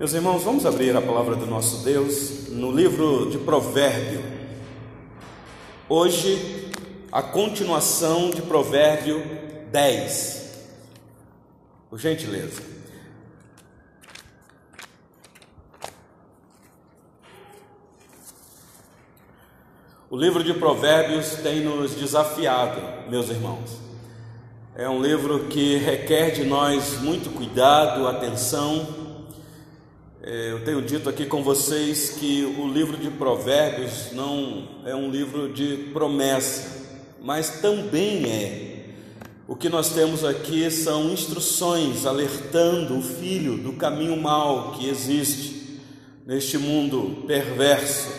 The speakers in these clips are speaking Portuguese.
Meus irmãos, vamos abrir a palavra do nosso Deus no livro de Provérbio. Hoje, a continuação de Provérbio 10. Por gentileza. O livro de Provérbios tem nos desafiado, meus irmãos. É um livro que requer de nós muito cuidado, atenção, eu tenho dito aqui com vocês que o livro de Provérbios não é um livro de promessa, mas também é. O que nós temos aqui são instruções alertando o filho do caminho mau que existe neste mundo perverso.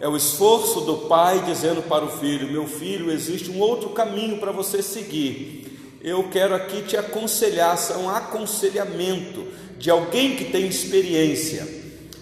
É o esforço do pai dizendo para o filho: Meu filho, existe um outro caminho para você seguir. Eu quero aqui te aconselhar, são aconselhamento de alguém que tem experiência,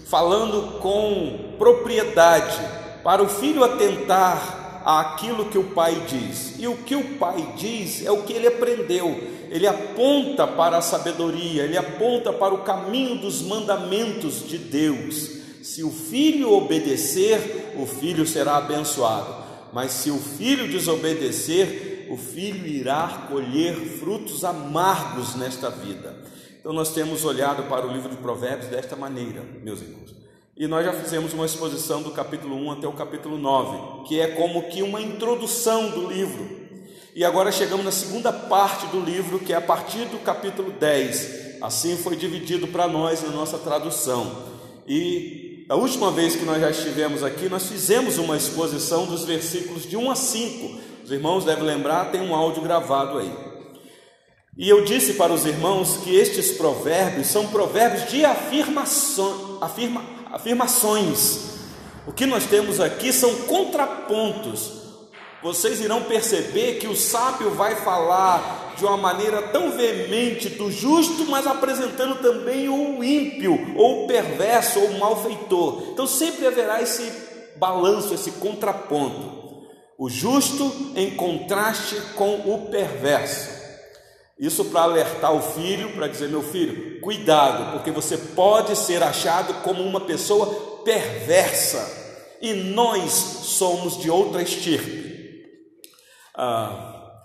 falando com propriedade, para o filho atentar àquilo que o pai diz. E o que o pai diz é o que ele aprendeu. Ele aponta para a sabedoria, ele aponta para o caminho dos mandamentos de Deus. Se o filho obedecer, o filho será abençoado. Mas se o filho desobedecer, o filho irá colher frutos amargos nesta vida. Então nós temos olhado para o livro de Provérbios desta maneira, meus irmãos. E nós já fizemos uma exposição do capítulo 1 até o capítulo 9, que é como que uma introdução do livro. E agora chegamos na segunda parte do livro, que é a partir do capítulo 10. Assim foi dividido para nós na nossa tradução. E a última vez que nós já estivemos aqui, nós fizemos uma exposição dos versículos de 1 a 5. Os irmãos devem lembrar, tem um áudio gravado aí. E eu disse para os irmãos que estes provérbios são provérbios de afirmação, afirma, afirmações. O que nós temos aqui são contrapontos. Vocês irão perceber que o sábio vai falar de uma maneira tão veemente do justo, mas apresentando também o ímpio, ou o perverso, ou o malfeitor. Então sempre haverá esse balanço, esse contraponto. O justo em contraste com o perverso. Isso para alertar o filho, para dizer: meu filho, cuidado, porque você pode ser achado como uma pessoa perversa e nós somos de outra estirpe. Ah,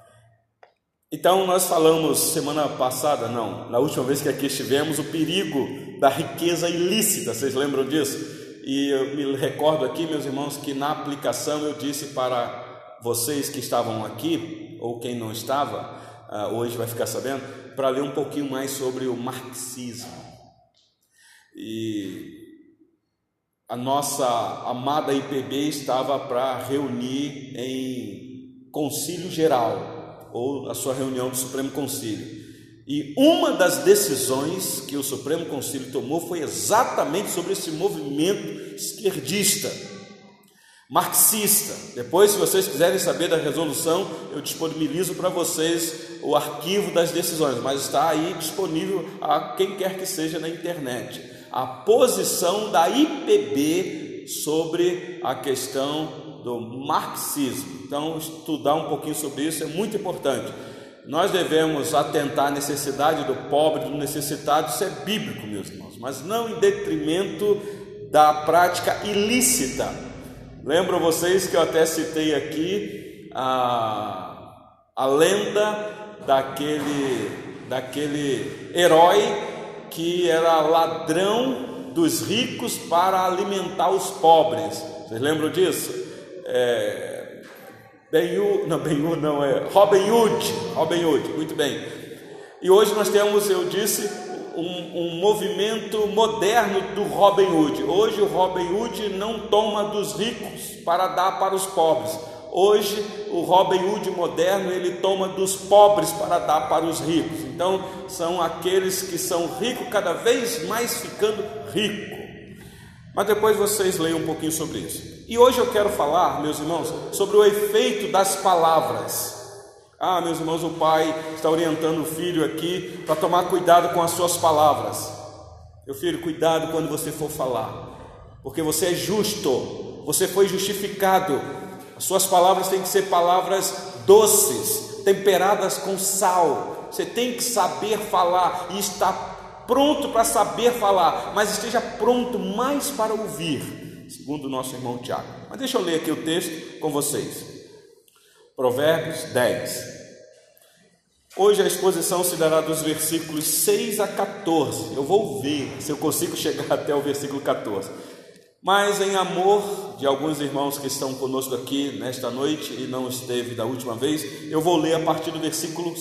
então, nós falamos semana passada, não, na última vez que aqui estivemos, o perigo da riqueza ilícita, vocês lembram disso? E eu me recordo aqui, meus irmãos, que na aplicação eu disse para vocês que estavam aqui, ou quem não estava, uh, hoje vai ficar sabendo, para ler um pouquinho mais sobre o marxismo. E a nossa amada IPB estava para reunir em concílio geral, ou a sua reunião do Supremo Concílio. E uma das decisões que o Supremo Concílio tomou foi exatamente sobre esse movimento esquerdista marxista. Depois, se vocês quiserem saber da resolução, eu disponibilizo para vocês o arquivo das decisões, mas está aí disponível a quem quer que seja na internet. A posição da IPB sobre a questão do marxismo. Então, estudar um pouquinho sobre isso é muito importante. Nós devemos atentar à necessidade do pobre, do necessitado, isso é bíblico, meus irmãos, mas não em detrimento da prática ilícita Lembro vocês que eu até citei aqui a, a lenda daquele, daquele herói que era ladrão dos ricos para alimentar os pobres. Vocês lembram disso? É, ben não, ben não, é Robin Hood, Robin Hood, muito bem. E hoje nós temos, eu disse, um, um, movimento moderno do Robin Hood. Hoje o Robin Hood não toma dos ricos para dar para os pobres. Hoje o Robin Hood moderno ele toma dos pobres para dar para os ricos. Então são aqueles que são ricos cada vez mais ficando rico. Mas depois vocês leiam um pouquinho sobre isso. E hoje eu quero falar, meus irmãos, sobre o efeito das palavras. Ah, meus irmãos, o pai está orientando o filho aqui para tomar cuidado com as suas palavras. Meu filho, cuidado quando você for falar, porque você é justo, você foi justificado. As suas palavras têm que ser palavras doces, temperadas com sal. Você tem que saber falar e estar pronto para saber falar, mas esteja pronto mais para ouvir, segundo o nosso irmão Tiago. Mas deixa eu ler aqui o texto com vocês. Provérbios 10. Hoje a exposição se dará dos versículos 6 a 14. Eu vou ver se eu consigo chegar até o versículo 14. Mas em amor de alguns irmãos que estão conosco aqui nesta noite e não esteve da última vez, eu vou ler a partir do versículo 1.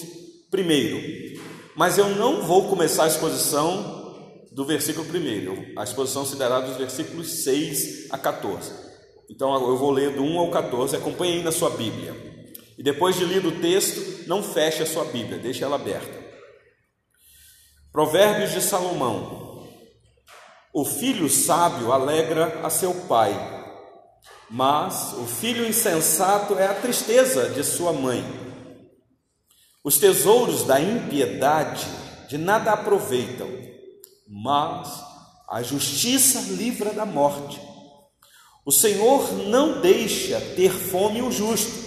Mas eu não vou começar a exposição do versículo 1. A exposição se dará dos versículos 6 a 14. Então eu vou ler do 1 ao 14, acompanhe aí na sua Bíblia. E depois de lido o texto, não feche a sua Bíblia, deixe ela aberta. Provérbios de Salomão, o filho sábio alegra a seu pai, mas o filho insensato é a tristeza de sua mãe. Os tesouros da impiedade de nada aproveitam, mas a justiça livra da morte. O Senhor não deixa ter fome o justo,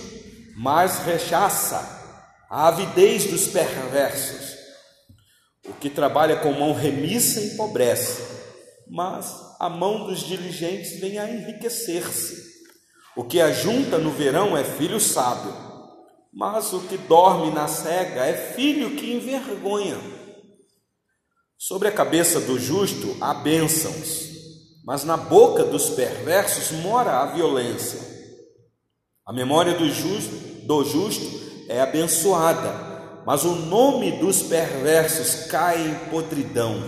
mas rechaça a avidez dos perversos. O que trabalha com mão remissa empobrece mas a mão dos diligentes vem a enriquecer-se. O que ajunta no verão é filho sábio, mas o que dorme na cega é filho que envergonha. Sobre a cabeça do justo há bênçãos, mas na boca dos perversos mora a violência. A memória do justo, do justo é abençoada, mas o nome dos perversos cai em podridão.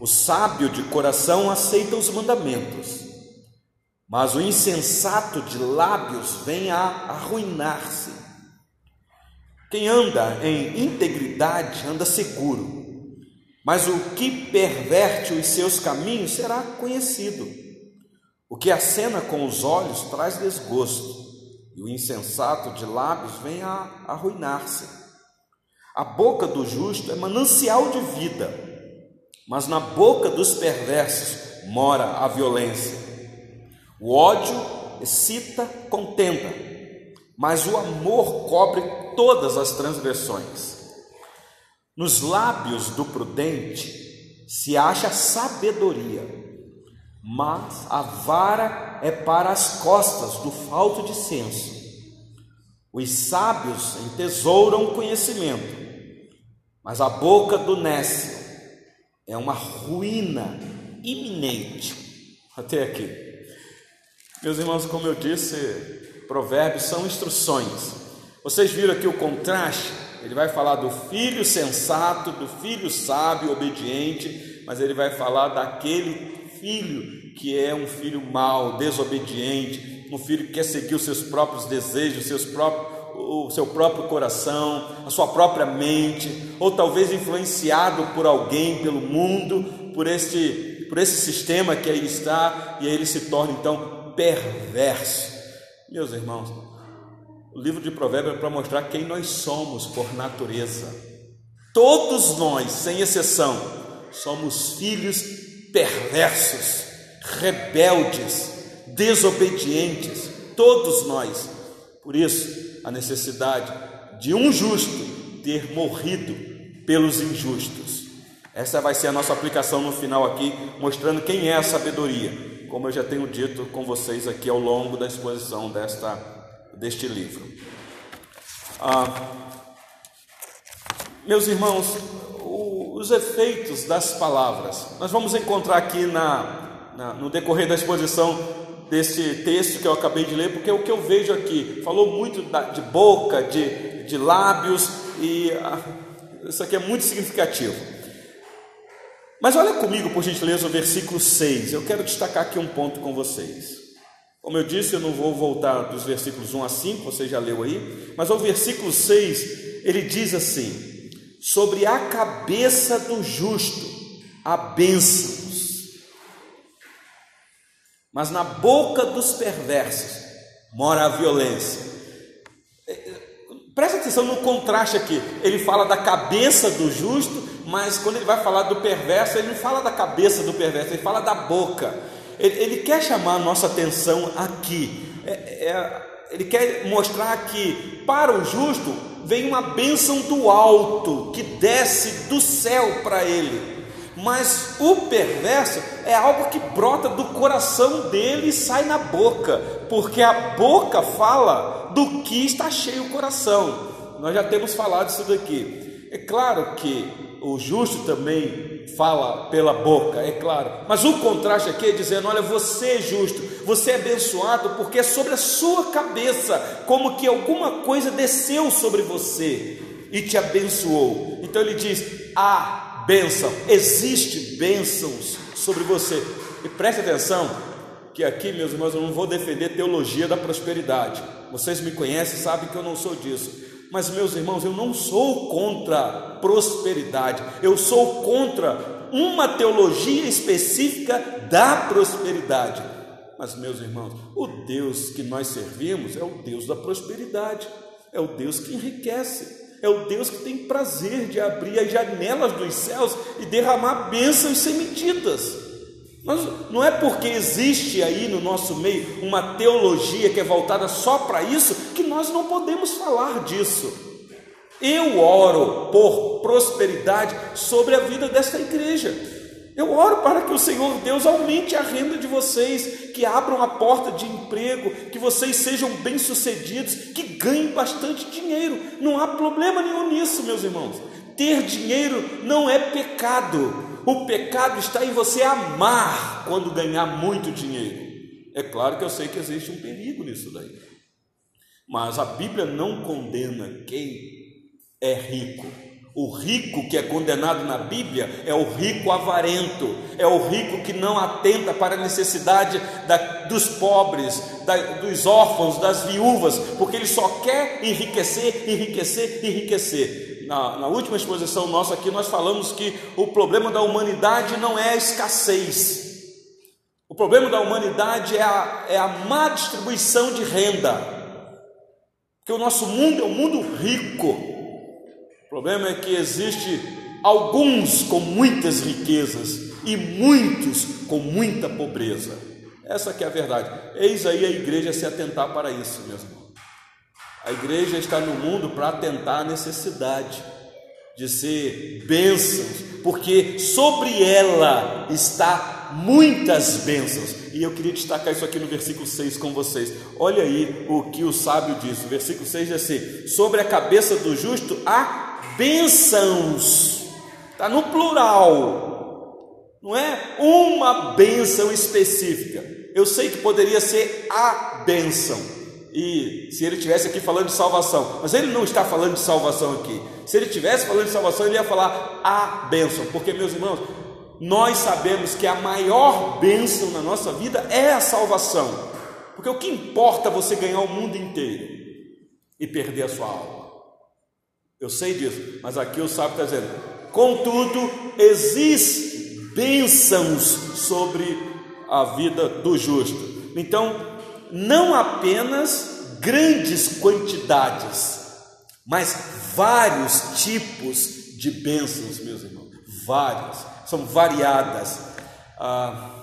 O sábio de coração aceita os mandamentos, mas o insensato de lábios vem a arruinar-se. Quem anda em integridade anda seguro, mas o que perverte os seus caminhos será conhecido. O que acena com os olhos traz desgosto, e o insensato de lábios vem a arruinar-se. A boca do justo é manancial de vida mas na boca dos perversos mora a violência. O ódio excita contenda, mas o amor cobre todas as transgressões. Nos lábios do prudente se acha sabedoria, mas a vara é para as costas do falto de senso. Os sábios entesouram conhecimento, mas a boca do nécio é uma ruína iminente. Até aqui. Meus irmãos, como eu disse, provérbios são instruções. Vocês viram aqui o contraste? Ele vai falar do filho sensato, do filho sábio, obediente, mas ele vai falar daquele filho que é um filho mau, desobediente, um filho que quer seguir os seus próprios desejos, os seus próprios o seu próprio coração, a sua própria mente, ou talvez influenciado por alguém, pelo mundo, por este, por esse sistema que aí está, e aí ele se torna então perverso. Meus irmãos, o livro de Provérbios é para mostrar quem nós somos por natureza. Todos nós, sem exceção, somos filhos perversos, rebeldes, desobedientes, todos nós. Por isso, a necessidade de um justo ter morrido pelos injustos. Essa vai ser a nossa aplicação no final aqui, mostrando quem é a sabedoria, como eu já tenho dito com vocês aqui ao longo da exposição desta, deste livro. Ah, meus irmãos, os efeitos das palavras, nós vamos encontrar aqui na, na no decorrer da exposição desse texto que eu acabei de ler, porque o que eu vejo aqui. Falou muito de boca, de, de lábios, e ah, isso aqui é muito significativo. Mas olha comigo, por gentileza, o versículo 6. Eu quero destacar aqui um ponto com vocês. Como eu disse, eu não vou voltar dos versículos 1 a 5, você já leu aí, mas o versículo 6, ele diz assim: Sobre a cabeça do justo a bênção mas na boca dos perversos mora a violência. Presta atenção no contraste aqui. Ele fala da cabeça do justo, mas quando ele vai falar do perverso, ele não fala da cabeça do perverso, ele fala da boca. Ele, ele quer chamar a nossa atenção aqui. É, é, ele quer mostrar que para o justo vem uma bênção do alto que desce do céu para ele. Mas o perverso é algo que brota do coração dele e sai na boca, porque a boca fala do que está cheio o coração. Nós já temos falado isso daqui. É claro que o justo também fala pela boca, é claro, mas o contraste aqui é dizendo: olha, você é justo, você é abençoado, porque é sobre a sua cabeça, como que alguma coisa desceu sobre você e te abençoou. Então ele diz: a bênção, existe bênçãos sobre você. E preste atenção, que aqui, meus irmãos, eu não vou defender teologia da prosperidade. Vocês me conhecem, sabem que eu não sou disso. Mas, meus irmãos, eu não sou contra prosperidade, eu sou contra uma teologia específica da prosperidade. Mas, meus irmãos, o Deus que nós servimos é o Deus da prosperidade, é o Deus que enriquece é o Deus que tem prazer de abrir as janelas dos céus e derramar bênçãos sem medidas. Mas não é porque existe aí no nosso meio uma teologia que é voltada só para isso que nós não podemos falar disso. Eu oro por prosperidade sobre a vida desta igreja. Eu oro para que o Senhor Deus aumente a renda de vocês, que abram a porta de emprego, que vocês sejam bem-sucedidos, que ganhem bastante dinheiro. Não há problema nenhum nisso, meus irmãos. Ter dinheiro não é pecado. O pecado está em você amar quando ganhar muito dinheiro. É claro que eu sei que existe um perigo nisso daí. Mas a Bíblia não condena quem é rico o rico que é condenado na Bíblia é o rico avarento, é o rico que não atenta para a necessidade da, dos pobres, da, dos órfãos, das viúvas, porque ele só quer enriquecer, enriquecer, enriquecer. Na, na última exposição nossa aqui, nós falamos que o problema da humanidade não é a escassez, o problema da humanidade é a, é a má distribuição de renda, porque o nosso mundo é um mundo rico o problema é que existe alguns com muitas riquezas e muitos com muita pobreza. Essa que é a verdade. Eis aí a igreja se atentar para isso, meus irmãos. A igreja está no mundo para atentar à necessidade de ser bênçãos, porque sobre ela está muitas bênçãos. E eu queria destacar isso aqui no versículo 6 com vocês. Olha aí o que o sábio diz. O versículo 6 diz assim: Sobre a cabeça do justo há bênçãos, está no plural, não é uma bênção específica. Eu sei que poderia ser a bênção, e se ele tivesse aqui falando de salvação, mas ele não está falando de salvação aqui. Se ele tivesse falando de salvação, ele ia falar a bênção, porque meus irmãos, nós sabemos que a maior bênção na nossa vida é a salvação, porque o que importa é você ganhar o mundo inteiro e perder a sua alma. Eu sei disso, mas aqui o sábio está dizendo: contudo, existem bênçãos sobre a vida do justo. Então, não apenas grandes quantidades, mas vários tipos de bênçãos, meus irmãos, vários, são variadas. Ah,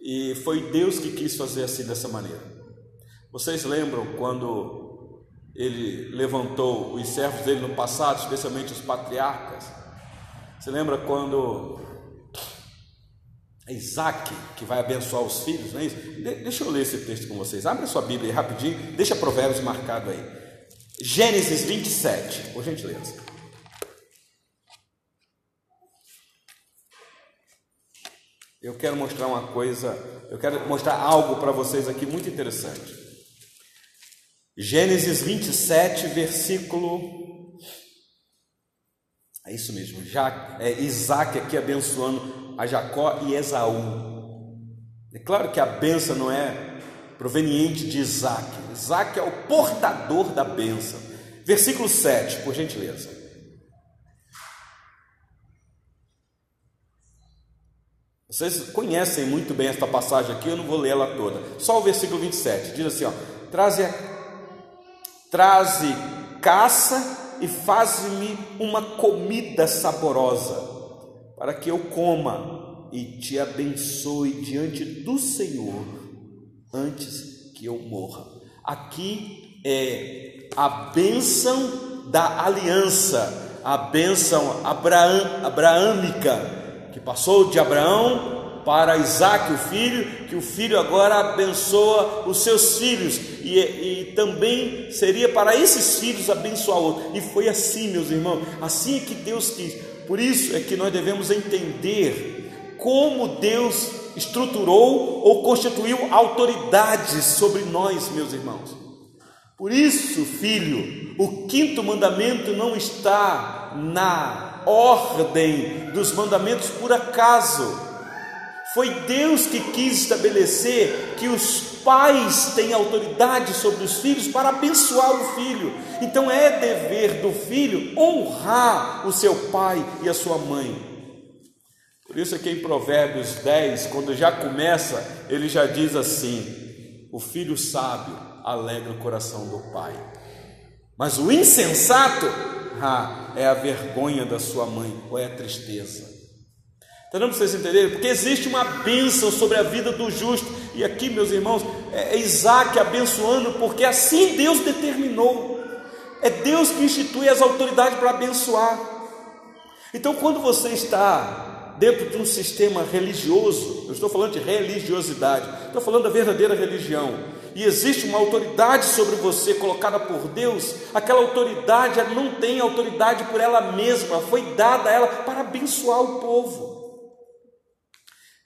e foi Deus que quis fazer assim dessa maneira. Vocês lembram quando ele levantou os servos dele no passado, especialmente os patriarcas. Você lembra quando é Isaac que vai abençoar os filhos, não é isso? deixa eu ler esse texto com vocês. Abre a sua Bíblia aí rapidinho, deixa Provérbios marcado aí. Gênesis 27, por gentileza. Eu quero mostrar uma coisa, eu quero mostrar algo para vocês aqui muito interessante. Gênesis 27, versículo. É isso mesmo, Já, é Isaac aqui abençoando a Jacó e Esaú. É claro que a benção não é proveniente de Isaac, Isaac é o portador da benção. Versículo 7, por gentileza. Vocês conhecem muito bem esta passagem aqui, eu não vou ler ela toda. Só o versículo 27 diz assim: ó, traze Traze caça e faz-me uma comida saborosa, para que eu coma e te abençoe diante do Senhor antes que eu morra. Aqui é a bênção da aliança, a bênção abraâmica, que passou de Abraão para Isaac, o filho, que o filho agora abençoa os seus filhos, e, e também seria para esses filhos abençoar. E foi assim, meus irmãos, assim é que Deus quis. Por isso é que nós devemos entender como Deus estruturou ou constituiu autoridades sobre nós, meus irmãos. Por isso, filho, o quinto mandamento não está na ordem dos mandamentos por acaso foi Deus que quis estabelecer que os pais têm autoridade sobre os filhos para abençoar o filho. Então é dever do filho honrar o seu pai e a sua mãe. Por isso aqui em Provérbios 10, quando já começa, ele já diz assim: O filho sábio alegra o coração do pai. Mas o insensato ah, é a vergonha da sua mãe, ou é a tristeza. Então, para vocês entenderem? Porque existe uma bênção sobre a vida do justo. E aqui, meus irmãos, é Isaac abençoando, porque assim Deus determinou. É Deus que institui as autoridades para abençoar. Então, quando você está dentro de um sistema religioso, eu estou falando de religiosidade, estou falando da verdadeira religião, e existe uma autoridade sobre você colocada por Deus, aquela autoridade não tem autoridade por ela mesma, foi dada a ela para abençoar o povo.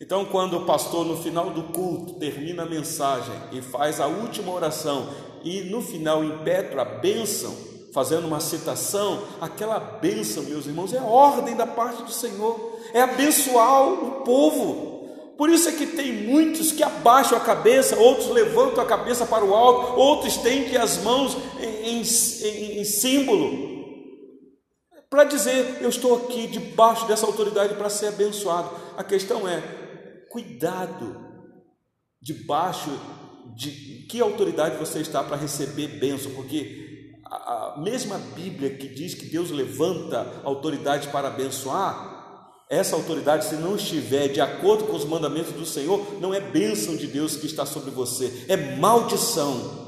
Então, quando o pastor, no final do culto, termina a mensagem e faz a última oração, e no final impetra a bênção, fazendo uma citação, aquela bênção, meus irmãos, é ordem da parte do Senhor, é abençoar o povo. Por isso é que tem muitos que abaixam a cabeça, outros levantam a cabeça para o alto, outros estendem as mãos em, em, em símbolo, para dizer: Eu estou aqui debaixo dessa autoridade para ser abençoado. A questão é: Cuidado debaixo de que autoridade você está para receber bênção, porque a, mesma Bíblia que diz que Deus levanta autoridade para abençoar, essa autoridade, se não estiver de acordo com os mandamentos do Senhor, não é bênção de Deus que está sobre você, é maldição.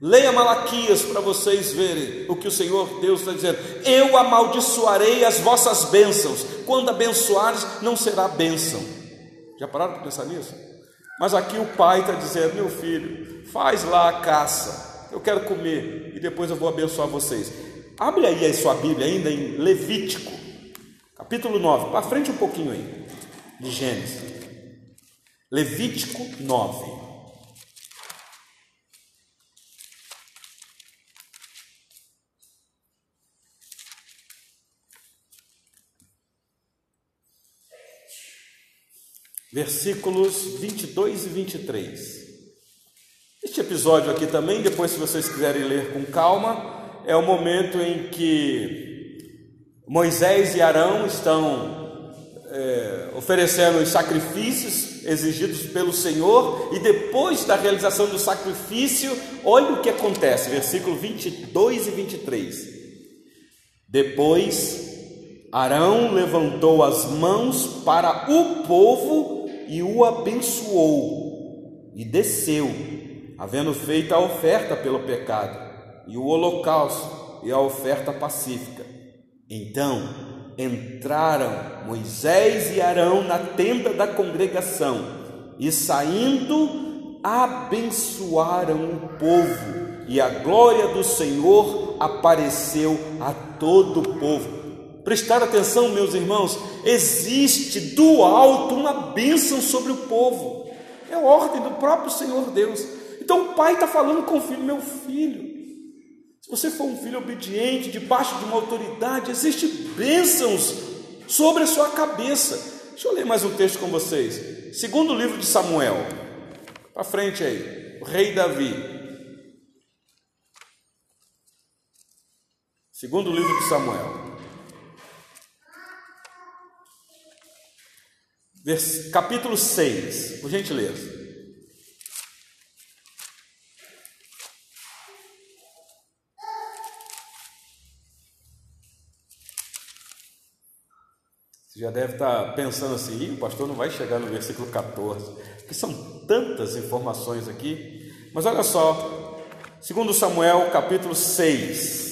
Leia Malaquias para vocês verem o que o Senhor Deus está dizendo. Eu amaldiçoarei as vossas bênçãos. Quando abençoares, não será bênção. Já pararam para pensar nisso? Mas aqui o pai está dizendo: meu filho, faz lá a caça, eu quero comer e depois eu vou abençoar vocês. Abre aí a sua Bíblia ainda em Levítico, capítulo 9, para frente um pouquinho aí, de Gênesis. Levítico 9. Versículos 22 e 23. Este episódio aqui também, depois, se vocês quiserem ler com calma, é o momento em que Moisés e Arão estão é, oferecendo os sacrifícios exigidos pelo Senhor, e depois da realização do sacrifício, olha o que acontece, versículo 22 e 23. Depois Arão levantou as mãos para o povo e o abençoou, e desceu, havendo feito a oferta pelo pecado, e o holocausto e a oferta pacífica. Então entraram Moisés e Arão na tenda da congregação, e saindo, abençoaram o povo, e a glória do Senhor apareceu a todo o povo prestar atenção, meus irmãos, existe do alto uma bênção sobre o povo, é ordem do próprio Senhor Deus. Então o pai está falando com o filho: meu filho, se você for um filho obediente, debaixo de uma autoridade, existe bênçãos sobre a sua cabeça. Deixa eu ler mais um texto com vocês. Segundo livro de Samuel, para frente aí, o rei Davi. Segundo livro de Samuel. Capítulo 6, por gentileza. Você já deve estar pensando assim, o pastor não vai chegar no versículo 14, porque são tantas informações aqui. Mas olha só, segundo Samuel, capítulo 6,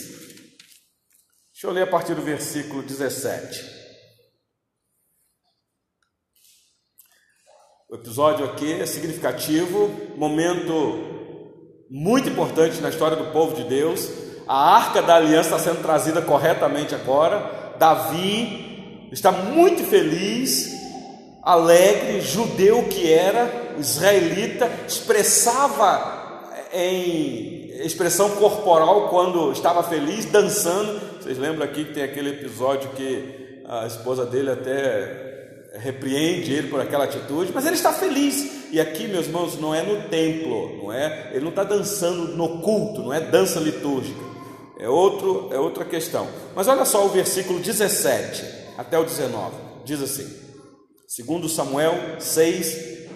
Deixa eu ler a partir do versículo 17. Episódio aqui é significativo, momento muito importante na história do povo de Deus. A arca da aliança está sendo trazida corretamente agora. Davi está muito feliz, alegre, judeu que era, israelita, expressava em expressão corporal quando estava feliz, dançando. Vocês lembram aqui que tem aquele episódio que a esposa dele até repreende ele por aquela atitude, mas ele está feliz. E aqui, meus irmãos, não é no templo, não é? Ele não está dançando no culto, não é dança litúrgica. É outro, é outra questão. Mas olha só o versículo 17 até o 19. Diz assim: segundo Samuel 6,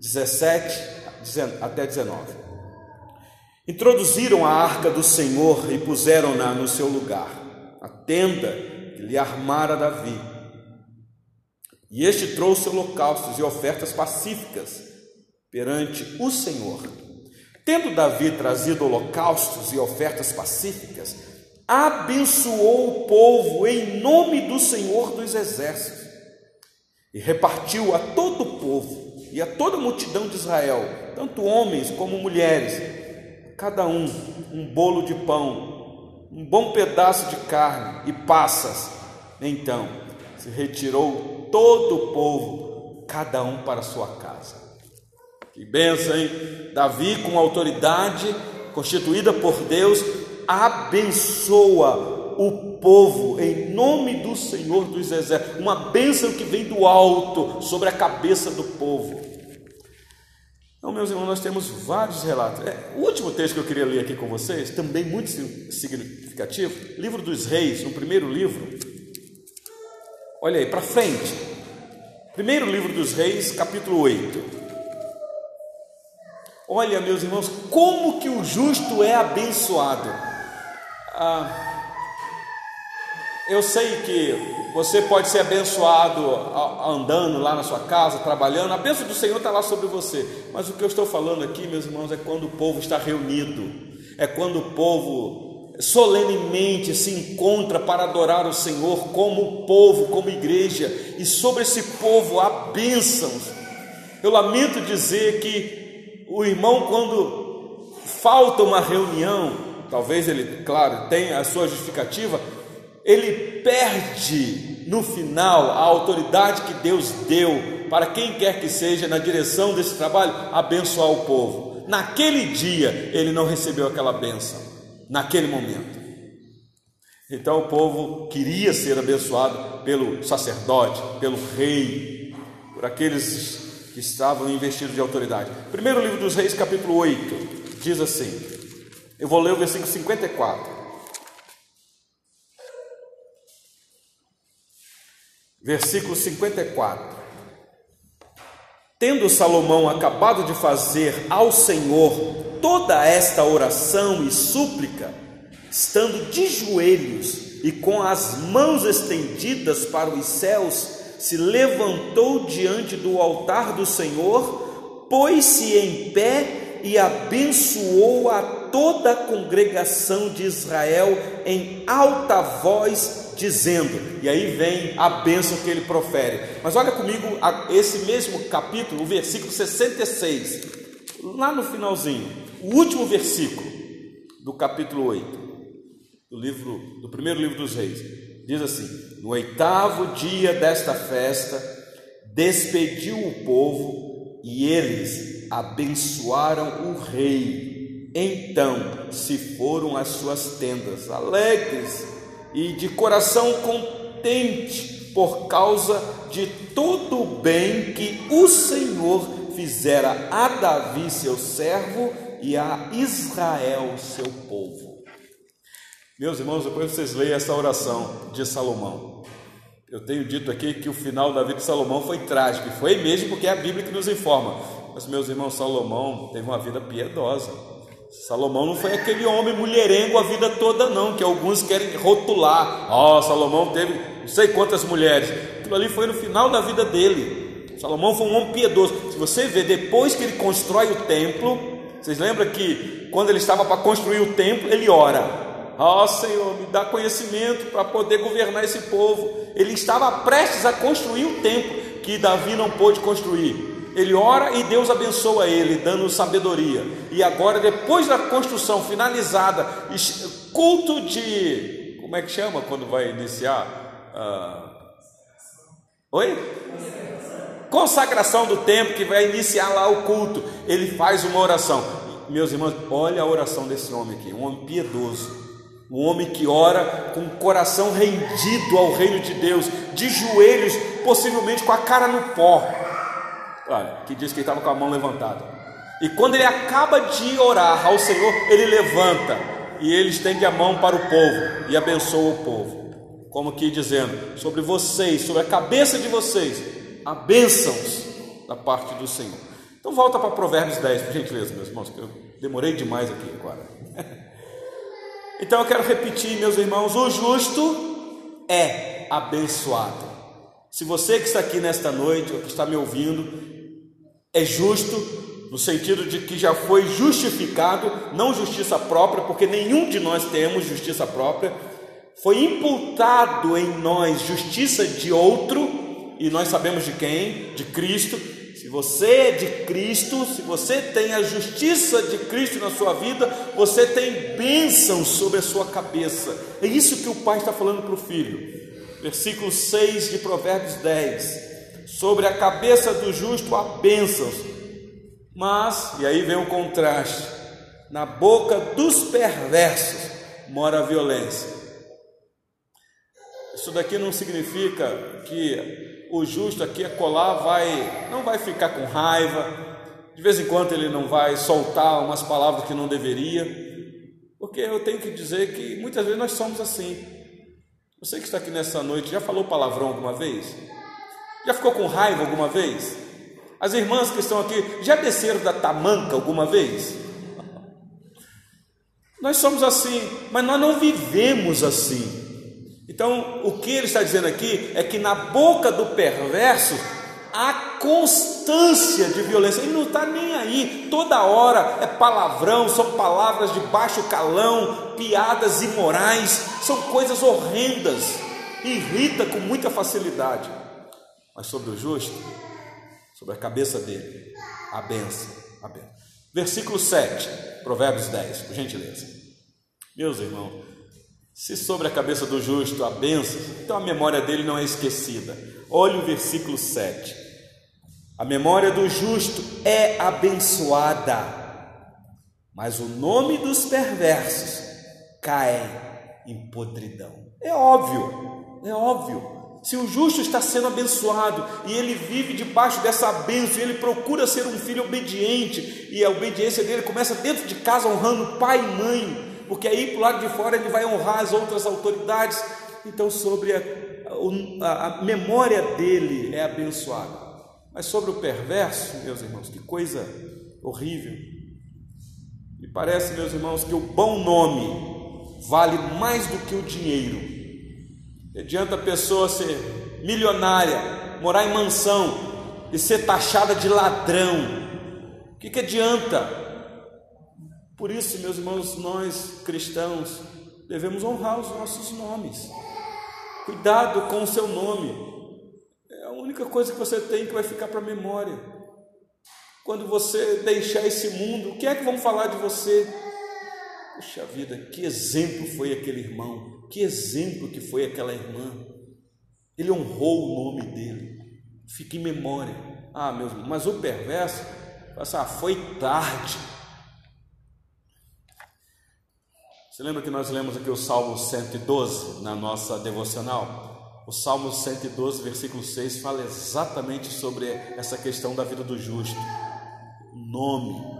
17 até 19. Introduziram a arca do Senhor e puseram-na no seu lugar, a tenda que lhe armara Davi e este trouxe holocaustos e ofertas pacíficas perante o Senhor. Tendo Davi trazido holocaustos e ofertas pacíficas, abençoou o povo em nome do Senhor dos Exércitos e repartiu a todo o povo e a toda a multidão de Israel, tanto homens como mulheres, cada um um bolo de pão, um bom pedaço de carne e passas. Então se retirou todo o povo, cada um para sua casa. Que bênção, hein? Davi, com autoridade constituída por Deus, abençoa o povo em nome do Senhor dos Exércitos. Uma bênção que vem do alto sobre a cabeça do povo. Então, meus irmãos, nós temos vários relatos. É, o último texto que eu queria ler aqui com vocês, também muito significativo, livro dos Reis, no primeiro livro, Olha aí, para frente. Primeiro livro dos Reis, capítulo 8. Olha, meus irmãos, como que o justo é abençoado. Ah, eu sei que você pode ser abençoado andando lá na sua casa, trabalhando, a bênção do Senhor está lá sobre você. Mas o que eu estou falando aqui, meus irmãos, é quando o povo está reunido, é quando o povo solenemente se encontra para adorar o Senhor como povo, como igreja, e sobre esse povo há bênçãos. Eu lamento dizer que o irmão, quando falta uma reunião, talvez ele, claro, tenha a sua justificativa, ele perde no final a autoridade que Deus deu para quem quer que seja na direção desse trabalho abençoar o povo. Naquele dia ele não recebeu aquela bênção naquele momento. Então o povo queria ser abençoado pelo sacerdote, pelo rei, por aqueles que estavam investidos de autoridade. Primeiro livro dos Reis, capítulo 8, diz assim: eu vou ler o versículo 54. Versículo 54. Tendo Salomão acabado de fazer ao Senhor toda esta oração e súplica, estando de joelhos e com as mãos estendidas para os céus, se levantou diante do altar do Senhor, pôs-se em pé e abençoou a toda a congregação de Israel em alta voz, dizendo, e aí vem a bênção que ele profere. Mas olha comigo esse mesmo capítulo, o versículo 66, lá no finalzinho o último versículo do capítulo 8 do livro do primeiro livro dos reis diz assim: No oitavo dia desta festa despediu o povo e eles abençoaram o rei. Então se foram às suas tendas alegres e de coração contente por causa de todo o bem que o Senhor fizera a Davi seu servo e a Israel, seu povo. Meus irmãos, depois vocês leiam essa oração de Salomão. Eu tenho dito aqui que o final da vida de Salomão foi trágico, e foi mesmo porque é a Bíblia que nos informa. Mas, meus irmãos, Salomão teve uma vida piedosa. Salomão não foi aquele homem mulherengo a vida toda, não, que alguns querem rotular. Ó, oh, Salomão teve não sei quantas mulheres. Aquilo ali foi no final da vida dele. Salomão foi um homem piedoso. Se você vê, depois que ele constrói o templo, vocês lembram que quando ele estava para construir o templo, ele ora. Ó oh, Senhor, me dá conhecimento para poder governar esse povo. Ele estava prestes a construir o templo que Davi não pôde construir. Ele ora e Deus abençoa ele, dando sabedoria. E agora, depois da construção finalizada, culto de. Como é que chama quando vai iniciar? Ah, oi? Consagração do templo, que vai iniciar lá o culto. Ele faz uma oração. Meus irmãos, olha a oração desse homem aqui, um homem piedoso um homem que ora com o coração rendido ao reino de Deus, de joelhos, possivelmente com a cara no pó. Olha, que diz que ele estava com a mão levantada. E quando ele acaba de orar ao Senhor, ele levanta e ele estende a mão para o povo e abençoa o povo. Como que dizendo, sobre vocês, sobre a cabeça de vocês, há bênçãos da parte do Senhor. Então volta para Provérbios 10, por gentileza, meus irmãos, que eu demorei demais aqui agora. Então eu quero repetir, meus irmãos: o justo é abençoado. Se você que está aqui nesta noite, ou que está me ouvindo, é justo, no sentido de que já foi justificado, não justiça própria, porque nenhum de nós temos justiça própria, foi imputado em nós justiça de outro, e nós sabemos de quem? De Cristo, se você é de Cristo, se você tem a justiça de Cristo na sua vida, você tem bênção sobre a sua cabeça. É isso que o pai está falando para o filho. Versículo 6 de Provérbios 10. Sobre a cabeça do justo há bênçãos, mas, e aí vem o contraste, na boca dos perversos mora a violência. Isso daqui não significa que o justo aqui a colar vai não vai ficar com raiva, de vez em quando ele não vai soltar umas palavras que não deveria, porque eu tenho que dizer que muitas vezes nós somos assim. Você que está aqui nessa noite já falou palavrão alguma vez? Já ficou com raiva alguma vez? As irmãs que estão aqui já desceram da tamanca alguma vez? Nós somos assim, mas nós não vivemos assim. Então, o que ele está dizendo aqui é que na boca do perverso há constância de violência, ele não está nem aí, toda hora é palavrão, são palavras de baixo calão, piadas imorais, são coisas horrendas, irrita com muita facilidade. Mas sobre o justo, sobre a cabeça dele, a benção, a benção. Versículo 7, Provérbios 10, por gentileza. Meus irmãos, se sobre a cabeça do justo a bênção, então a memória dele não é esquecida. Olhe o versículo 7. A memória do justo é abençoada, mas o nome dos perversos cai em podridão. É óbvio, é óbvio. Se o justo está sendo abençoado e ele vive debaixo dessa bênção, ele procura ser um filho obediente, e a obediência dele começa dentro de casa honrando pai e mãe, porque aí para o lado de fora ele vai honrar as outras autoridades. Então, sobre a, a, a memória dele é abençoada. Mas sobre o perverso, meus irmãos, que coisa horrível. Me parece, meus irmãos, que o bom nome vale mais do que o dinheiro. Adianta a pessoa ser milionária, morar em mansão e ser taxada de ladrão. O que, que adianta? Por isso, meus irmãos, nós cristãos devemos honrar os nossos nomes. Cuidado com o seu nome. É a única coisa que você tem que vai ficar para a memória. Quando você deixar esse mundo, o que é que vão falar de você? Puxa vida, que exemplo foi aquele irmão, que exemplo que foi aquela irmã. Ele honrou o nome dele, fica em memória. Ah, meu irmão, mas o perverso, ah, foi tarde. Você lembra que nós lemos aqui o Salmo 112 na nossa devocional? O Salmo 112, versículo 6, fala exatamente sobre essa questão da vida do justo. O nome,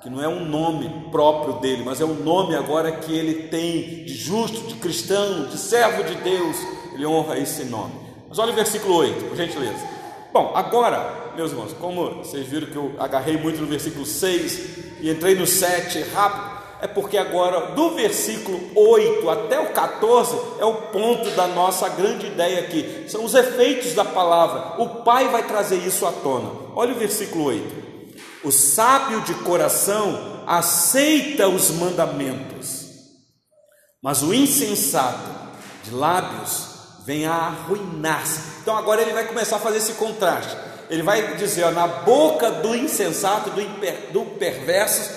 que não é um nome próprio dele, mas é um nome agora que ele tem de justo, de cristão, de servo de Deus. Ele honra esse nome. Mas olha o versículo 8, por gentileza. Bom, agora, meus irmãos, como vocês viram que eu agarrei muito no versículo 6 e entrei no 7 rápido, é porque agora, do versículo 8 até o 14, é o ponto da nossa grande ideia aqui. São os efeitos da palavra. O Pai vai trazer isso à tona. Olha o versículo 8. O sábio de coração aceita os mandamentos, Mas o insensato de lábios vem a arruinar-se. Então agora ele vai começar a fazer esse contraste. Ele vai dizer, ó, na boca do insensato, do, imper, do perverso,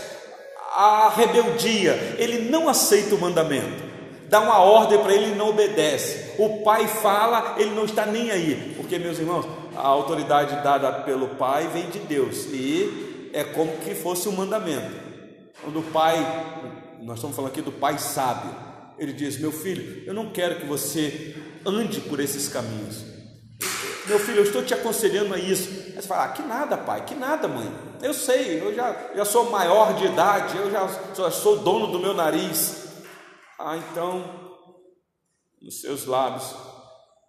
a rebeldia. Ele não aceita o mandamento. Dá uma ordem para ele e não obedece. O pai fala, ele não está nem aí. Porque, meus irmãos, a autoridade dada pelo pai vem de Deus. E é como que fosse um mandamento. Quando o pai, nós estamos falando aqui do pai sábio, ele diz: Meu filho, eu não quero que você ande por esses caminhos. Meu filho, eu estou te aconselhando a isso. Aí você fala: ah, Que nada, pai, que nada, mãe. Eu sei, eu já, já sou maior de idade, eu já, já sou dono do meu nariz. Ah, então, nos seus lábios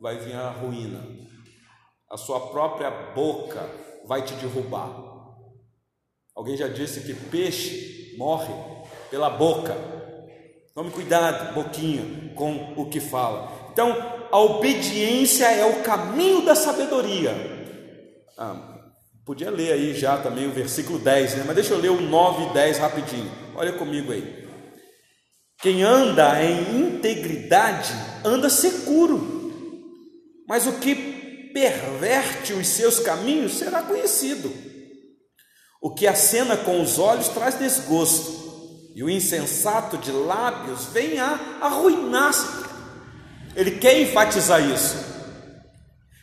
vai vir a ruína, a sua própria boca vai te derrubar. Alguém já disse que peixe morre pela boca. Tome cuidado, boquinha, com o que fala. Então, a obediência é o caminho da sabedoria. Ah, podia ler aí já também o versículo 10, né? mas deixa eu ler o 9 e 10 rapidinho. Olha comigo aí. Quem anda em integridade anda seguro, mas o que perverte os seus caminhos será conhecido. O que acena com os olhos traz desgosto, e o insensato de lábios vem a arruinar-se. Ele quer enfatizar isso.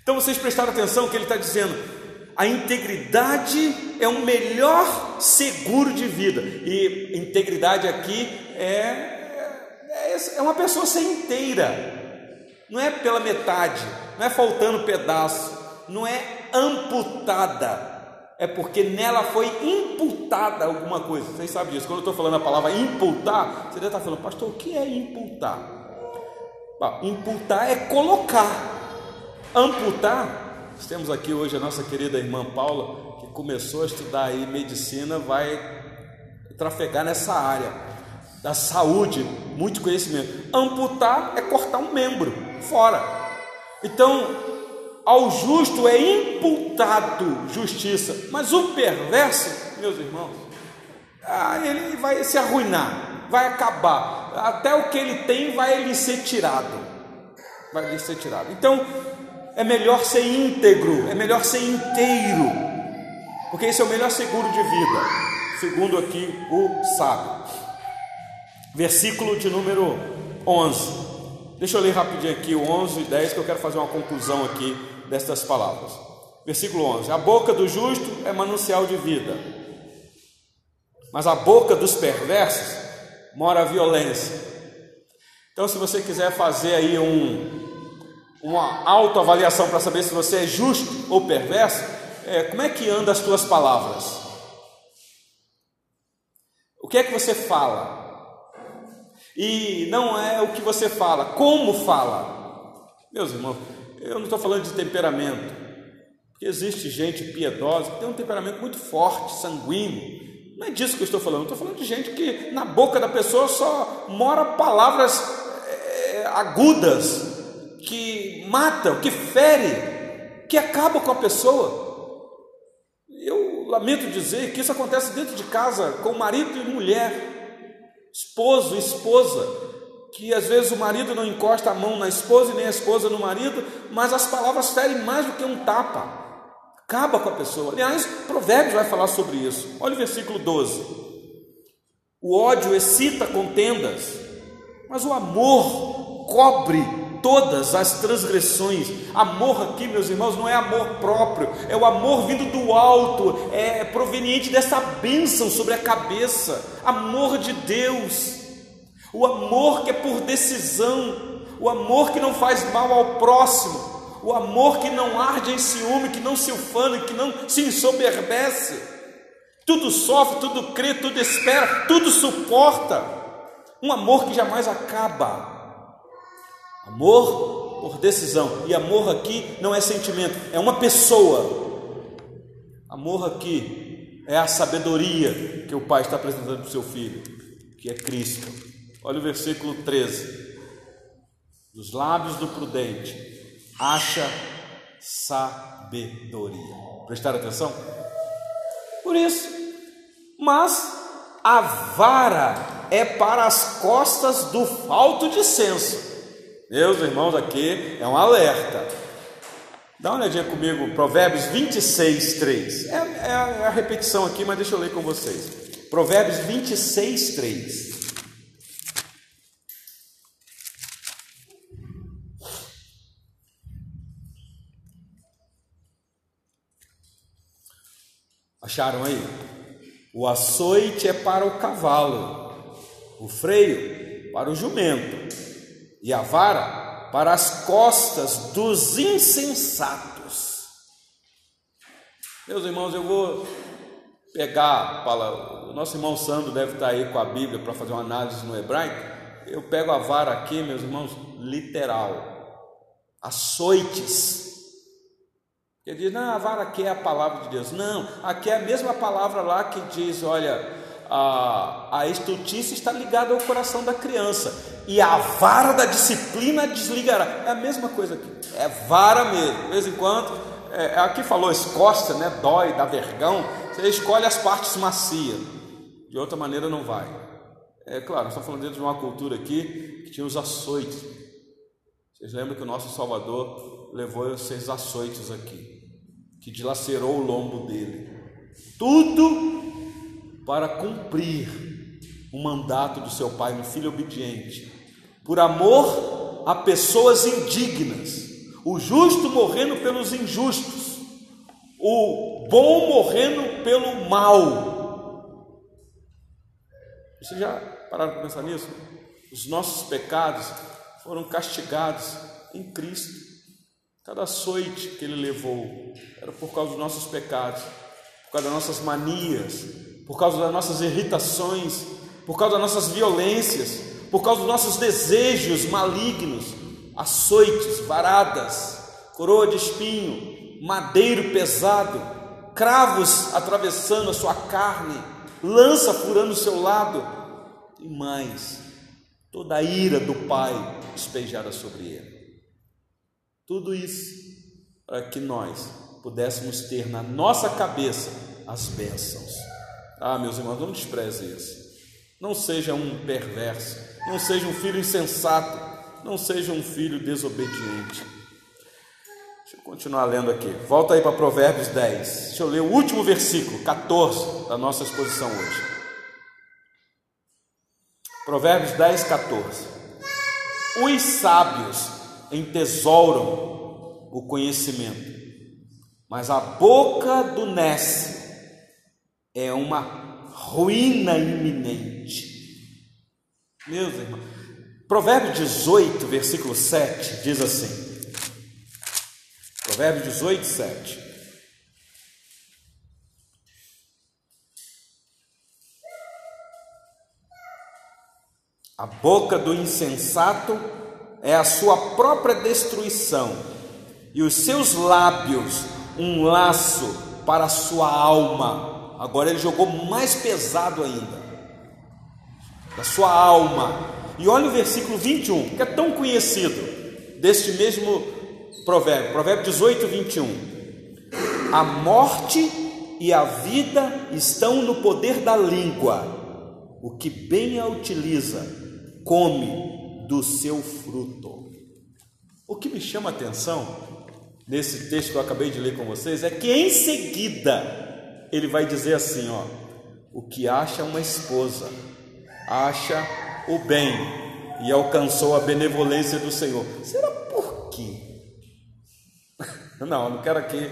Então vocês prestaram atenção que ele está dizendo: a integridade é o melhor seguro de vida, e integridade aqui é, é, é uma pessoa ser inteira, não é pela metade, não é faltando pedaço, não é amputada, é porque nela foi imputada alguma coisa. Vocês sabem disso. Quando eu estou falando a palavra imputar, você deve estar falando, pastor, o que é imputar? Bom, imputar é colocar. Amputar, nós temos aqui hoje a nossa querida irmã Paula, que começou a estudar aí medicina, vai trafegar nessa área da saúde, muito conhecimento. Amputar é cortar um membro fora. Então, ao justo é imputado justiça, mas o perverso, meus irmãos, ah, ele vai se arruinar, vai acabar, até o que ele tem vai lhe ser tirado, vai lhe ser tirado. Então, é melhor ser íntegro, é melhor ser inteiro, porque esse é o melhor seguro de vida, segundo aqui o sábio. Versículo de número 11. Deixa eu ler rapidinho aqui o 11 e 10, que eu quero fazer uma conclusão aqui destas palavras. Versículo 11: A boca do justo é manuncial de vida, mas a boca dos perversos mora a violência. Então, se você quiser fazer aí um, uma autoavaliação para saber se você é justo ou perverso, é, como é que anda as tuas palavras? O que é que você fala? E não é o que você fala, como fala. Meus irmãos, eu não estou falando de temperamento, porque existe gente piedosa que tem um temperamento muito forte, sanguíneo. Não é disso que eu estou falando, eu estou falando de gente que na boca da pessoa só mora palavras é, agudas, que matam, que ferem, que acabam com a pessoa. Eu lamento dizer que isso acontece dentro de casa, com marido e mulher, esposo e esposa que às vezes o marido não encosta a mão na esposa e nem a esposa no marido, mas as palavras ferem mais do que um tapa, acaba com a pessoa. Aliás, Provérbios vai falar sobre isso. Olha o versículo 12: O ódio excita contendas, mas o amor cobre todas as transgressões. Amor aqui, meus irmãos, não é amor próprio, é o amor vindo do alto, é proveniente dessa bênção sobre a cabeça, amor de Deus o amor que é por decisão, o amor que não faz mal ao próximo, o amor que não arde em ciúme, que não se ufana, que não se ensoberbece, tudo sofre, tudo crê, tudo espera, tudo suporta, um amor que jamais acaba, amor por decisão, e amor aqui não é sentimento, é uma pessoa, amor aqui é a sabedoria que o Pai está apresentando para o seu filho, que é Cristo. Olha o versículo 13. Dos lábios do prudente acha sabedoria. Prestar atenção? Por isso, mas A vara é para as costas do falto de senso. Meus irmãos, aqui é um alerta. Dá uma olhadinha comigo, Provérbios 26, 3. É, é a repetição aqui, mas deixa eu ler com vocês. Provérbios 26, 3. Acharam aí? O açoite é para o cavalo, o freio para o jumento, e a vara para as costas dos insensatos. Meus irmãos, eu vou pegar, o nosso irmão Sandro deve estar aí com a Bíblia para fazer uma análise no hebraico. Eu pego a vara aqui, meus irmãos, literal, açoites. Ele diz, não, a vara aqui é a palavra de Deus. Não, aqui é a mesma palavra lá que diz, olha, a, a está ligada ao coração da criança, e a vara da disciplina desligará. É a mesma coisa aqui, é vara mesmo. De vez em quando, é, aqui falou escócia, né? Dói, dá vergão. Você escolhe as partes macias, de outra maneira não vai. É claro, nós estamos falando dentro de uma cultura aqui que tinha os açoites. Vocês lembram que o nosso Salvador levou esses açoites aqui, que dilacerou o lombo dele. Tudo para cumprir o mandato do seu pai, um filho obediente, por amor a pessoas indignas, o justo morrendo pelos injustos o bom morrendo pelo mal. Você já pararam para pensar nisso? Os nossos pecados foram castigados em Cristo. Cada açoite que ele levou era por causa dos nossos pecados, por causa das nossas manias, por causa das nossas irritações, por causa das nossas violências, por causa dos nossos desejos malignos, açoites, varadas, coroa de espinho, madeiro pesado, cravos atravessando a sua carne, lança furando o seu lado, e mais, toda a ira do Pai despejada sobre ele. Tudo isso para que nós pudéssemos ter na nossa cabeça as bênçãos. Ah, meus irmãos, não despreze isso. Não seja um perverso, não seja um filho insensato, não seja um filho desobediente. Deixa eu continuar lendo aqui. Volta aí para Provérbios 10. Deixa eu ler o último versículo, 14, da nossa exposição hoje. Provérbios 10, 14. Os sábios entesouram o conhecimento, mas a boca do Nesse é uma ruína iminente. Meus irmãos, Provérbio 18, versículo 7 diz assim: Provérbios 18, 7. A boca do insensato é a sua própria destruição, e os seus lábios um laço para a sua alma. Agora ele jogou mais pesado ainda, da sua alma. E olha o versículo 21, que é tão conhecido, deste mesmo Provérbio, Provérbio 18, 21. A morte e a vida estão no poder da língua. O que bem a utiliza, come do seu fruto. O que me chama a atenção nesse texto que eu acabei de ler com vocês é que em seguida ele vai dizer assim, ó: o que acha uma esposa, acha o bem e alcançou a benevolência do Senhor. Será por quê? Não, não quero aqui.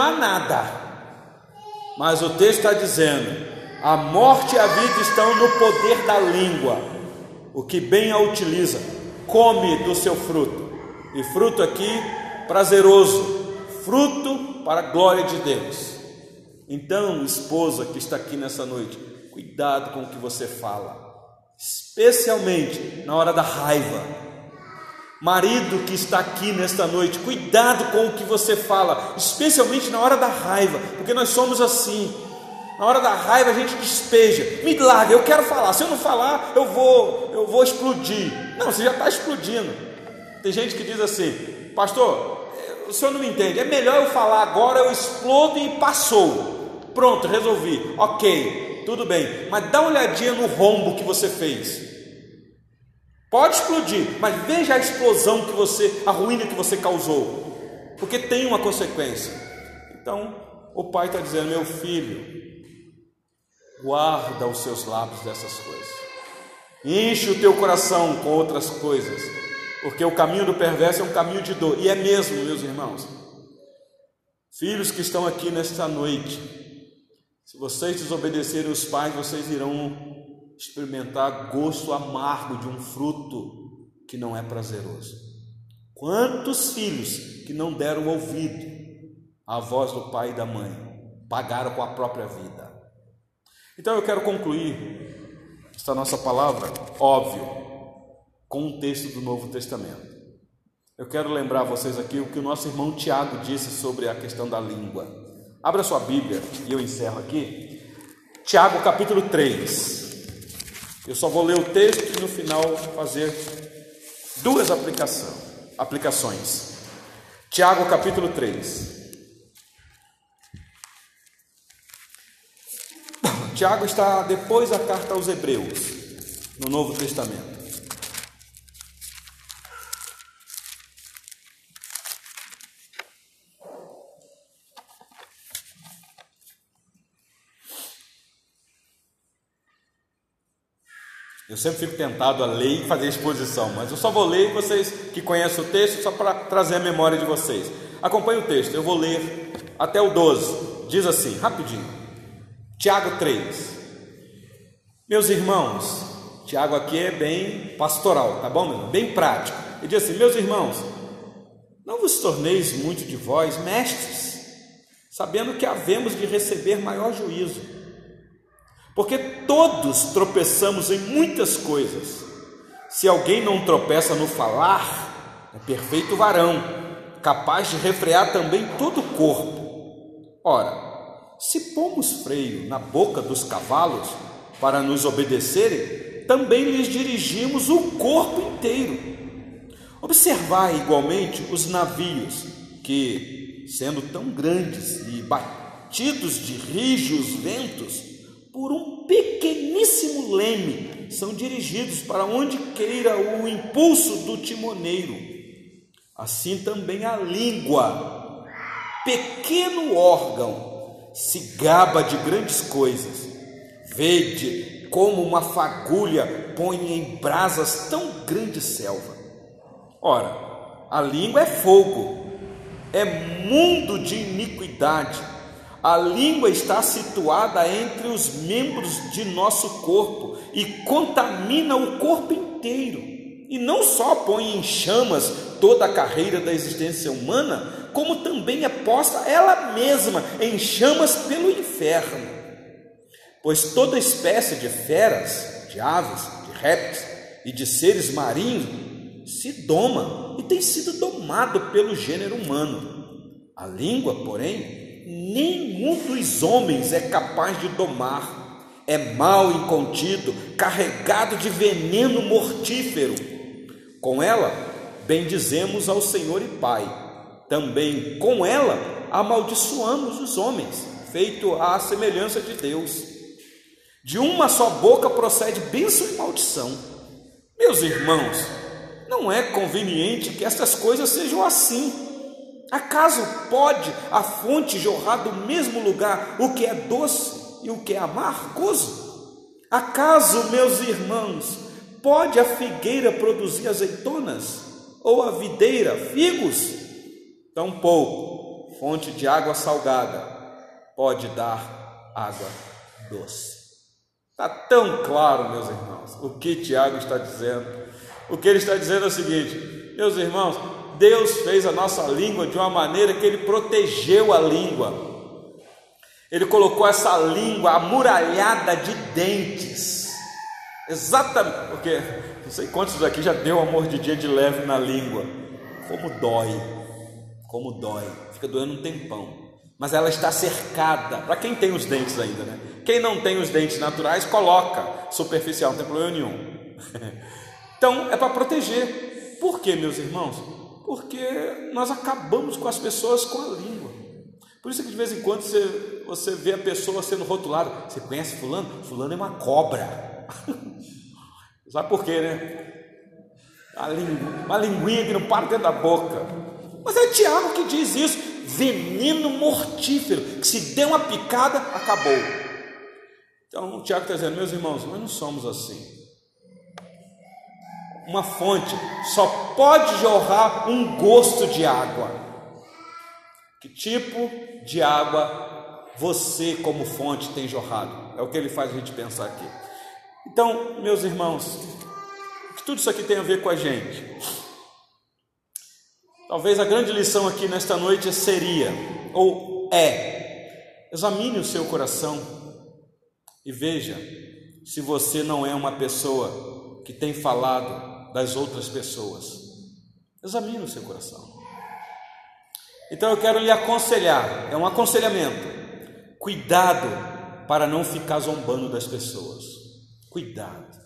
Há nada. Mas o texto está dizendo: a morte e a vida estão no poder da língua. O que bem a utiliza, come do seu fruto. E fruto aqui, prazeroso, fruto para a glória de Deus. Então, esposa que está aqui nessa noite, cuidado com o que você fala, especialmente na hora da raiva Marido que está aqui nesta noite, cuidado com o que você fala, especialmente na hora da raiva, porque nós somos assim. Na hora da raiva a gente despeja. Me larga, eu quero falar. Se eu não falar, eu vou, eu vou explodir. Não, você já está explodindo. Tem gente que diz assim, pastor, o senhor não me entende. É melhor eu falar agora, eu explodo e passou. Pronto, resolvi. Ok, tudo bem, mas dá uma olhadinha no rombo que você fez. Pode explodir, mas veja a explosão que você, a ruína que você causou, porque tem uma consequência. Então, o pai está dizendo: meu filho, guarda os seus lábios dessas coisas, enche o teu coração com outras coisas, porque o caminho do perverso é um caminho de dor, e é mesmo, meus irmãos. Filhos que estão aqui nesta noite, se vocês desobedecerem os pais, vocês irão experimentar gosto amargo de um fruto que não é prazeroso. Quantos filhos que não deram ouvido à voz do pai e da mãe pagaram com a própria vida? Então eu quero concluir esta nossa palavra, óbvio, com um texto do Novo Testamento. Eu quero lembrar vocês aqui o que o nosso irmão Tiago disse sobre a questão da língua. Abra sua Bíblia e eu encerro aqui. Tiago capítulo 3. Eu só vou ler o texto e no final fazer duas aplicação, aplicações. Tiago capítulo 3. Tiago está depois da carta aos Hebreus, no Novo Testamento. Eu sempre fico tentado a ler e fazer exposição, mas eu só vou ler vocês que conhecem o texto, só para trazer a memória de vocês. Acompanhe o texto, eu vou ler até o 12. Diz assim, rapidinho. Tiago 3. Meus irmãos, Tiago aqui é bem pastoral, tá bom, meu? Bem prático. Ele diz assim: Meus irmãos, não vos torneis muito de vós mestres, sabendo que havemos de receber maior juízo. Porque todos tropeçamos em muitas coisas. Se alguém não tropeça no falar, é perfeito varão, capaz de refrear também todo o corpo. Ora, se pomos freio na boca dos cavalos para nos obedecerem, também lhes dirigimos o corpo inteiro. Observai igualmente os navios que, sendo tão grandes e batidos de rijos ventos, por um pequeníssimo leme, são dirigidos para onde queira o impulso do timoneiro. Assim também a língua, pequeno órgão, se gaba de grandes coisas. Vede como uma fagulha põe em brasas tão grande selva. Ora, a língua é fogo, é mundo de iniquidade a língua está situada entre os membros de nosso corpo e contamina o corpo inteiro. E não só põe em chamas toda a carreira da existência humana, como também é posta ela mesma em chamas pelo inferno. Pois toda espécie de feras, de aves, de répteis e de seres marinhos se doma e tem sido domado pelo gênero humano. A língua, porém, nenhum dos homens é capaz de domar. É mal incontido, carregado de veneno mortífero. Com ela, bendizemos ao Senhor e Pai. Também com ela, amaldiçoamos os homens, feito à semelhança de Deus. De uma só boca procede bênção e maldição. Meus irmãos, não é conveniente que estas coisas sejam assim. Acaso pode a fonte jorrar do mesmo lugar o que é doce e o que é amargoso? Acaso, meus irmãos, pode a figueira produzir azeitonas ou a videira figos? Tampouco fonte de água salgada pode dar água doce. Está tão claro, meus irmãos, o que Tiago está dizendo. O que ele está dizendo é o seguinte, meus irmãos, Deus fez a nossa língua de uma maneira que Ele protegeu a língua. Ele colocou essa língua amuralhada de dentes. Exatamente, porque não sei quantos daqui já deu uma mordidinha de leve na língua. Como dói, como dói, fica doendo um tempão. Mas ela está cercada, para quem tem os dentes ainda, né? Quem não tem os dentes naturais, coloca superficial, não tem problema nenhum. Então é para proteger. Por quê, meus irmãos? Porque nós acabamos com as pessoas com a língua. Por isso que de vez em quando você, você vê a pessoa sendo rotulada. Você conhece fulano? Fulano é uma cobra. Sabe por quê, né? Uma, lingu, uma linguinha que não para dentro da boca. Mas é Tiago que diz isso. Veneno mortífero, que se der uma picada, acabou. Então o Tiago está dizendo, meus irmãos, nós não somos assim. Uma fonte só pode jorrar um gosto de água. Que tipo de água você, como fonte, tem jorrado? É o que ele faz a gente pensar aqui. Então, meus irmãos, o que tudo isso aqui tem a ver com a gente? Talvez a grande lição aqui nesta noite seria, ou é, examine o seu coração e veja se você não é uma pessoa que tem falado das outras pessoas. Examine o seu coração. Então eu quero lhe aconselhar, é um aconselhamento. Cuidado para não ficar zombando das pessoas. Cuidado.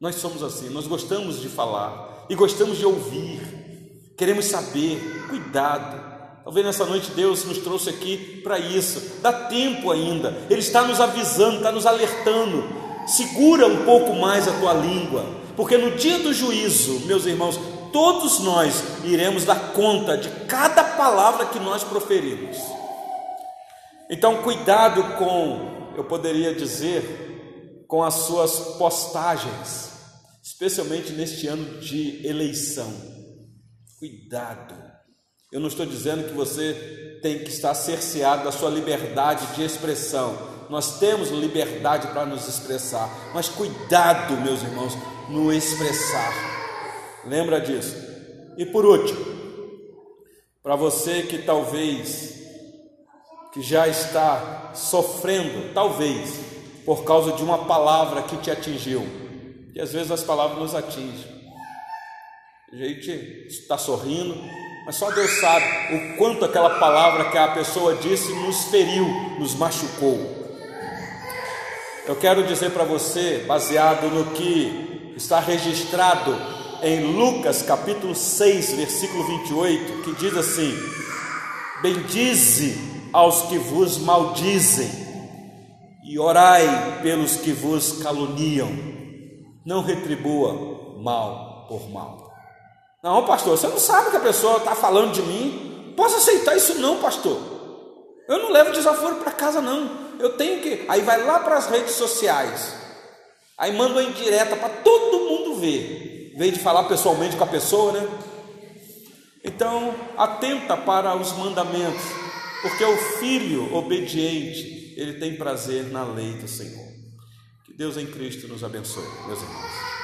Nós somos assim, nós gostamos de falar e gostamos de ouvir, queremos saber. Cuidado. Talvez nessa noite Deus nos trouxe aqui para isso. Dá tempo ainda. Ele está nos avisando, está nos alertando. Segura um pouco mais a tua língua, porque no dia do juízo, meus irmãos, todos nós iremos dar conta de cada palavra que nós proferimos. Então, cuidado com, eu poderia dizer, com as suas postagens, especialmente neste ano de eleição. Cuidado. Eu não estou dizendo que você tem que estar cerceado da sua liberdade de expressão. Nós temos liberdade para nos expressar, mas cuidado, meus irmãos, no expressar. Lembra disso. E por último, para você que talvez que já está sofrendo, talvez por causa de uma palavra que te atingiu, e às vezes as palavras nos atingem. A gente está sorrindo, mas só Deus sabe o quanto aquela palavra que a pessoa disse nos feriu, nos machucou. Eu quero dizer para você, baseado no que está registrado em Lucas capítulo 6, versículo 28, que diz assim: Bendize aos que vos maldizem e orai pelos que vos caluniam. Não retribua mal por mal. Não, pastor, você não sabe que a pessoa está falando de mim. Posso aceitar isso não, pastor. Eu não levo desaforo para casa não. Eu tenho que. Aí vai lá para as redes sociais. Aí manda uma indireta para todo mundo ver em vez de falar pessoalmente com a pessoa, né? Então, atenta para os mandamentos, porque o filho obediente, ele tem prazer na lei do Senhor. Que Deus em Cristo nos abençoe, meus irmãos.